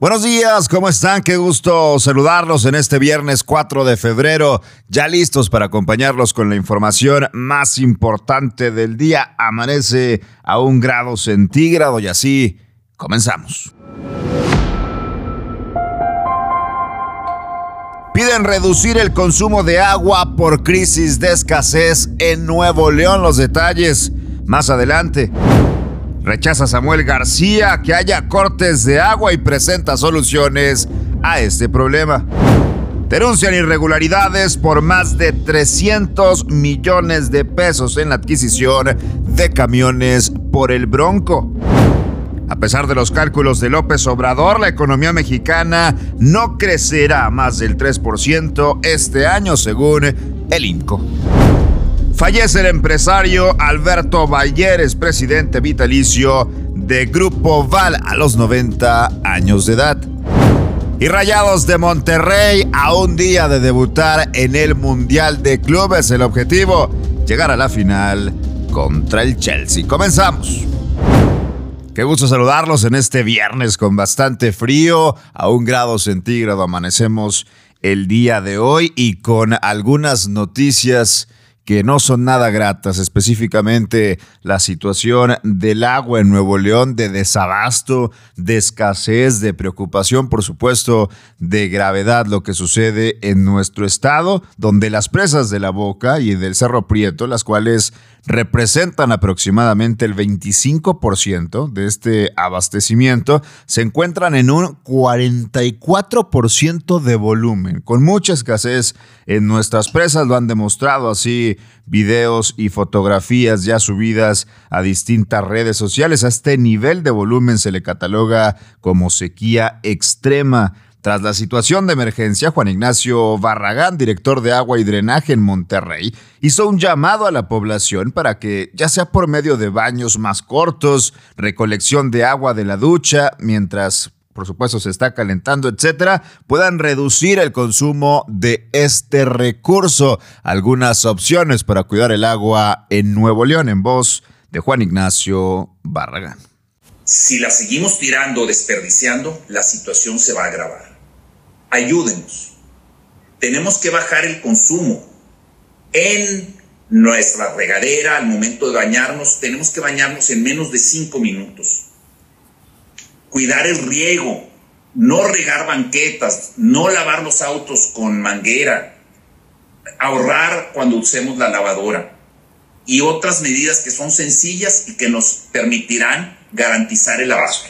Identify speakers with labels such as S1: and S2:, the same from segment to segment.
S1: Buenos días, ¿cómo están? Qué gusto saludarlos en este viernes 4 de febrero, ya listos para acompañarlos con la información más importante del día. Amanece a un grado centígrado y así comenzamos. Piden reducir el consumo de agua por crisis de escasez en Nuevo León. Los detalles más adelante. Rechaza Samuel García que haya cortes de agua y presenta soluciones a este problema. Denuncian irregularidades por más de 300 millones de pesos en la adquisición de camiones por el Bronco. A pesar de los cálculos de López Obrador, la economía mexicana no crecerá más del 3% este año, según el INCO. Fallece el empresario Alberto Valleres, presidente vitalicio de Grupo Val a los 90 años de edad. Y Rayados de Monterrey a un día de debutar en el Mundial de Clubes. El objetivo, llegar a la final contra el Chelsea. Comenzamos. Qué gusto saludarlos en este viernes con bastante frío, a un grado centígrado amanecemos el día de hoy y con algunas noticias que no son nada gratas, específicamente la situación del agua en Nuevo León, de desabasto, de escasez, de preocupación, por supuesto, de gravedad, lo que sucede en nuestro estado, donde las presas de la Boca y del Cerro Prieto, las cuales representan aproximadamente el 25% de este abastecimiento, se encuentran en un 44% de volumen, con mucha escasez en nuestras presas, lo han demostrado así videos y fotografías ya subidas a distintas redes sociales. A este nivel de volumen se le cataloga como sequía extrema. Tras la situación de emergencia, Juan Ignacio Barragán, director de agua y drenaje en Monterrey, hizo un llamado a la población para que, ya sea por medio de baños más cortos, recolección de agua de la ducha, mientras por supuesto se está calentando, etcétera, puedan reducir el consumo de este recurso. Algunas opciones para cuidar el agua en Nuevo León, en voz de Juan Ignacio Barragán.
S2: Si la seguimos tirando o desperdiciando, la situación se va a agravar. Ayúdenos. Tenemos que bajar el consumo en nuestra regadera al momento de bañarnos. Tenemos que bañarnos en menos de cinco minutos cuidar el riego, no regar banquetas, no lavar los autos con manguera, ahorrar cuando usemos la lavadora y otras medidas que son sencillas y que nos permitirán garantizar el abasto.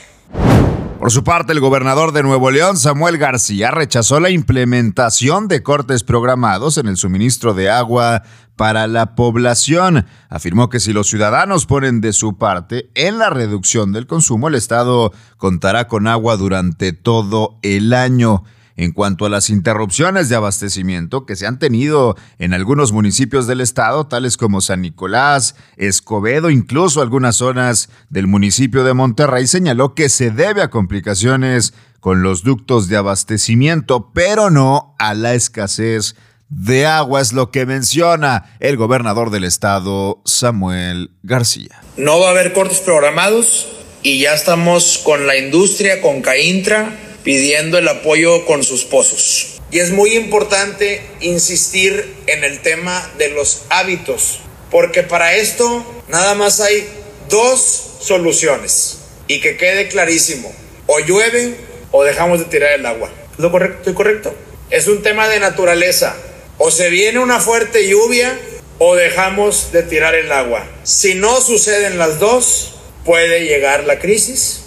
S1: Por su parte, el gobernador de Nuevo León, Samuel García, rechazó la implementación de cortes programados en el suministro de agua para la población. Afirmó que si los ciudadanos ponen de su parte en la reducción del consumo, el Estado contará con agua durante todo el año. En cuanto a las interrupciones de abastecimiento que se han tenido en algunos municipios del estado, tales como San Nicolás, Escobedo, incluso algunas zonas del municipio de Monterrey, señaló que se debe a complicaciones con los ductos de abastecimiento, pero no a la escasez de agua, es lo que menciona el gobernador del estado, Samuel García.
S3: No va a haber cortes programados y ya estamos con la industria, con Caintra, pidiendo el apoyo con sus pozos. Y es muy importante insistir en el tema de los hábitos, porque para esto nada más hay dos soluciones y que quede clarísimo, o llueve o dejamos de tirar el agua. ¿Lo correcto? ¿Estoy correcto? Es un tema de naturaleza. O se viene una fuerte lluvia o dejamos de tirar el agua. Si no suceden las dos, puede llegar la crisis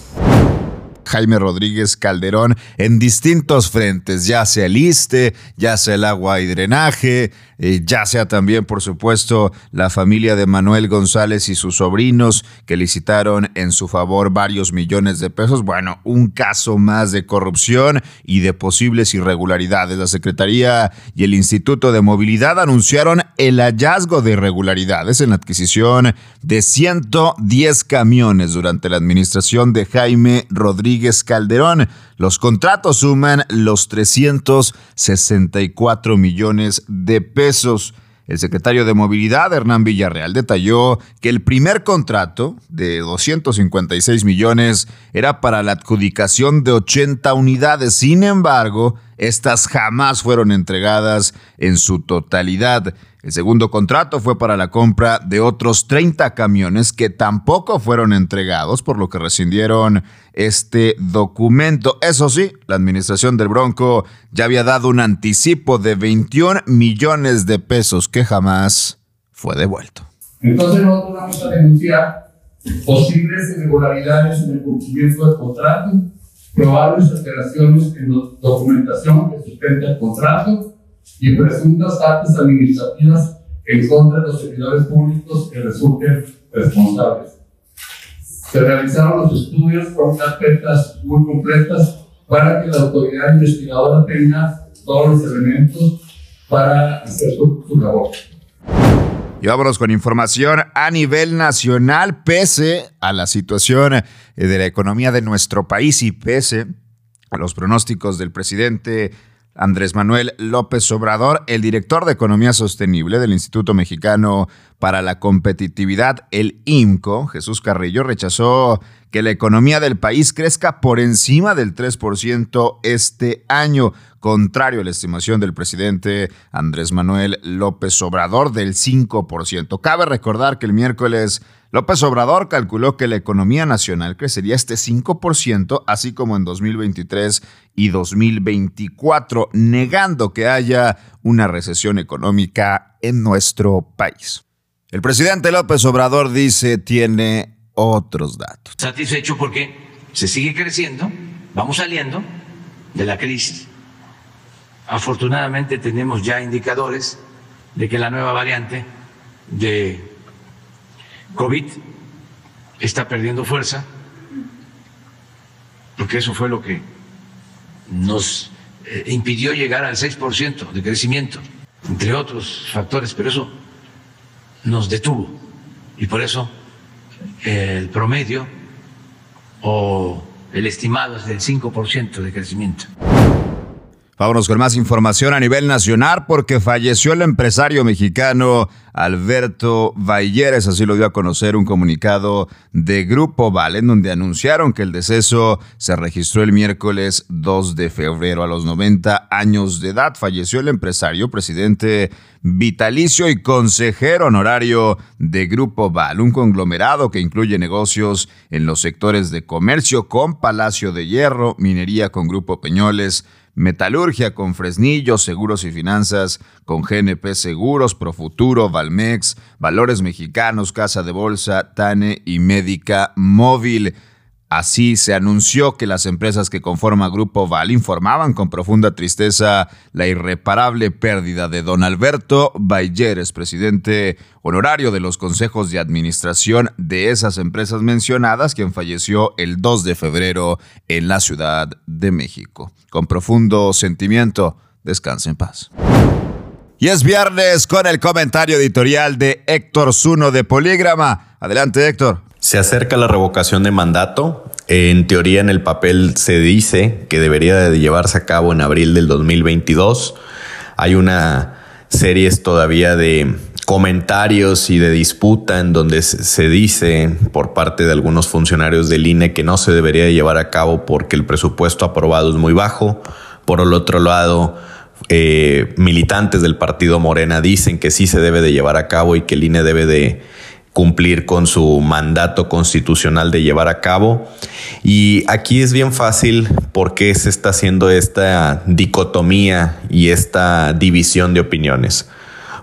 S1: Jaime Rodríguez Calderón en distintos frentes, ya sea el ISTE, ya sea el agua y drenaje, eh, ya sea también, por supuesto, la familia de Manuel González y sus sobrinos que licitaron en su favor varios millones de pesos. Bueno, un caso más de corrupción y de posibles irregularidades. La Secretaría y el Instituto de Movilidad anunciaron el hallazgo de irregularidades en la adquisición de 110 camiones durante la administración de Jaime Rodríguez Calderón. Los contratos suman los 364 millones de pesos. El secretario de Movilidad, Hernán Villarreal, detalló que el primer contrato de 256 millones era para la adjudicación de 80 unidades. Sin embargo, estas jamás fueron entregadas en su totalidad. El segundo contrato fue para la compra de otros 30 camiones que tampoco fueron entregados, por lo que rescindieron este documento. Eso sí, la administración del Bronco ya había dado un anticipo de 21 millones de pesos que jamás fue devuelto.
S4: Entonces nosotros vamos a denunciar posibles irregularidades en el cumplimiento del contrato, probables alteraciones en la documentación que sustenta el contrato y presuntas actas administrativas en contra de los servidores públicos que resulten responsables. Se realizaron los estudios con carpetas muy completas para que la autoridad investigadora tenga todos los elementos para hacer su labor.
S1: Y vámonos con información a nivel nacional, pese a la situación eh, de la economía de nuestro país y pese a los pronósticos del presidente Andrés Manuel López Obrador, el director de Economía Sostenible del Instituto Mexicano para la Competitividad, el IMCO, Jesús Carrillo, rechazó que la economía del país crezca por encima del 3% este año, contrario a la estimación del presidente Andrés Manuel López Obrador del 5%. Cabe recordar que el miércoles López Obrador calculó que la economía nacional crecería este 5%, así como en 2023 y 2024, negando que haya una recesión económica en nuestro país. El presidente López Obrador dice tiene otros datos.
S5: Satisfecho porque se sigue creciendo, vamos saliendo de la crisis. Afortunadamente tenemos ya indicadores de que la nueva variante de COVID está perdiendo fuerza, porque eso fue lo que nos eh, impidió llegar al 6% de crecimiento, entre otros factores, pero eso nos detuvo. Y por eso el promedio o el estimado es del 5% de crecimiento.
S1: Vámonos con más información a nivel nacional porque falleció el empresario mexicano Alberto Valleres, así lo dio a conocer un comunicado de Grupo Val, en donde anunciaron que el deceso se registró el miércoles 2 de febrero a los 90 años de edad. Falleció el empresario, presidente vitalicio y consejero honorario de Grupo Val, un conglomerado que incluye negocios en los sectores de comercio con Palacio de Hierro, minería con Grupo Peñoles, Metalurgia con Fresnillo, Seguros y Finanzas con GNP Seguros, Profuturo, Valmex, Valores Mexicanos, Casa de Bolsa, Tane y Médica Móvil. Así se anunció que las empresas que conforman Grupo Val informaban con profunda tristeza la irreparable pérdida de don Alberto Bayeres, presidente honorario de los consejos de administración de esas empresas mencionadas, quien falleció el 2 de febrero en la Ciudad de México. Con profundo sentimiento, descanse en paz. Y es viernes con el comentario editorial de Héctor Zuno de Polígrama. Adelante, Héctor.
S6: Se acerca la revocación de mandato. En teoría, en el papel se dice que debería de llevarse a cabo en abril del 2022. Hay una serie todavía de comentarios y de disputa en donde se dice por parte de algunos funcionarios del INE que no se debería de llevar a cabo porque el presupuesto aprobado es muy bajo. Por el otro lado, eh, militantes del partido Morena dicen que sí se debe de llevar a cabo y que el INE debe de cumplir con su mandato constitucional de llevar a cabo. Y aquí es bien fácil por qué se está haciendo esta dicotomía y esta división de opiniones.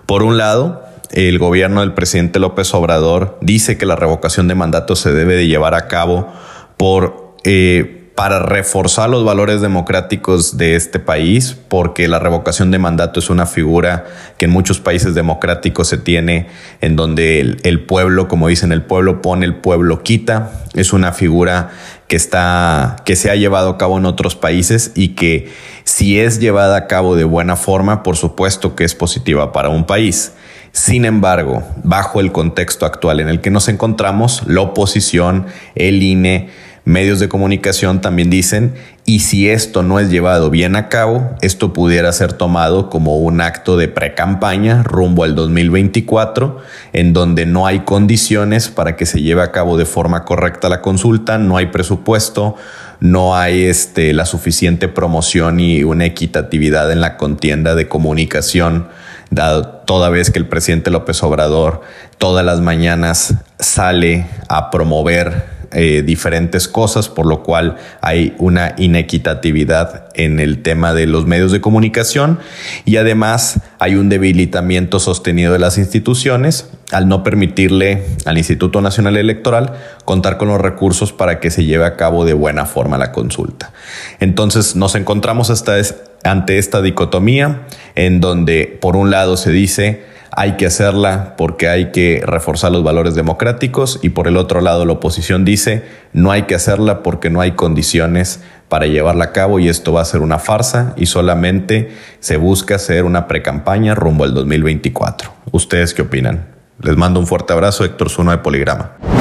S6: Por un lado, el gobierno del presidente López Obrador dice que la revocación de mandato se debe de llevar a cabo por eh, para reforzar los valores democráticos de este país, porque la revocación de mandato es una figura que en muchos países democráticos se tiene, en donde el, pueblo, como dicen, el pueblo pone, el pueblo quita. Es una figura que está, que se ha llevado a cabo en otros países y que si es llevada a cabo de buena forma, por supuesto que es positiva para un país. Sin embargo, bajo el contexto actual en el que nos encontramos, la oposición, el INE, medios de comunicación también dicen y si esto no es llevado bien a cabo, esto pudiera ser tomado como un acto de pre-campaña rumbo al 2024, en donde no hay condiciones para que se lleve a cabo de forma correcta la consulta, no hay presupuesto, no hay este, la suficiente promoción y una equitatividad en la contienda de comunicación, dado toda vez que el presidente López Obrador todas las mañanas sale a promover eh, diferentes cosas, por lo cual hay una inequitatividad en el tema de los medios de comunicación y además hay un debilitamiento sostenido de las instituciones al no permitirle al Instituto Nacional Electoral contar con los recursos para que se lleve a cabo de buena forma la consulta. Entonces nos encontramos hasta ante esta dicotomía en donde por un lado se dice hay que hacerla porque hay que reforzar los valores democráticos y por el otro lado la oposición dice no hay que hacerla porque no hay condiciones para llevarla a cabo y esto va a ser una farsa y solamente se busca hacer una precampaña rumbo al 2024. ¿Ustedes qué opinan? Les mando un fuerte abrazo, Héctor Zuno de Poligrama.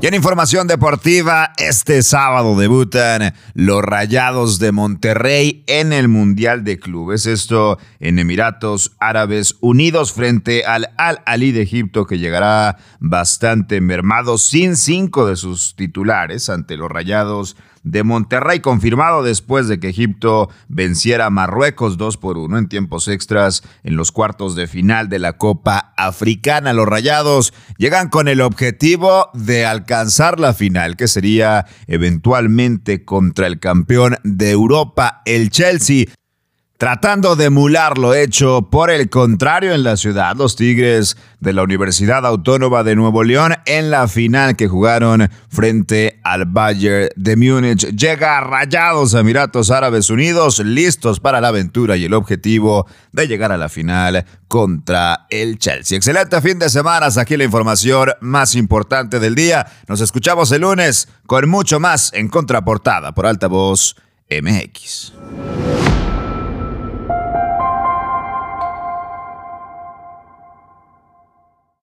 S1: Y en información deportiva, este sábado debutan los Rayados de Monterrey en el Mundial de Clubes. Esto en Emiratos Árabes Unidos frente al Al Ali de Egipto, que llegará bastante mermado sin cinco de sus titulares ante los Rayados de Monterrey, confirmado después de que Egipto venciera a Marruecos 2 por 1 en tiempos extras en los cuartos de final de la Copa Africana. Los Rayados llegan con el objetivo de alcanzar la final, que sería eventualmente contra el campeón de Europa, el Chelsea. Tratando de emular lo hecho por el contrario en la ciudad, los Tigres de la Universidad Autónoma de Nuevo León en la final que jugaron frente al Bayern de Múnich. Llega Rayados a Emiratos Árabes Unidos, listos para la aventura y el objetivo de llegar a la final contra el Chelsea. Excelente fin de semana, aquí la información más importante del día. Nos escuchamos el lunes con mucho más en contraportada por Altavoz MX.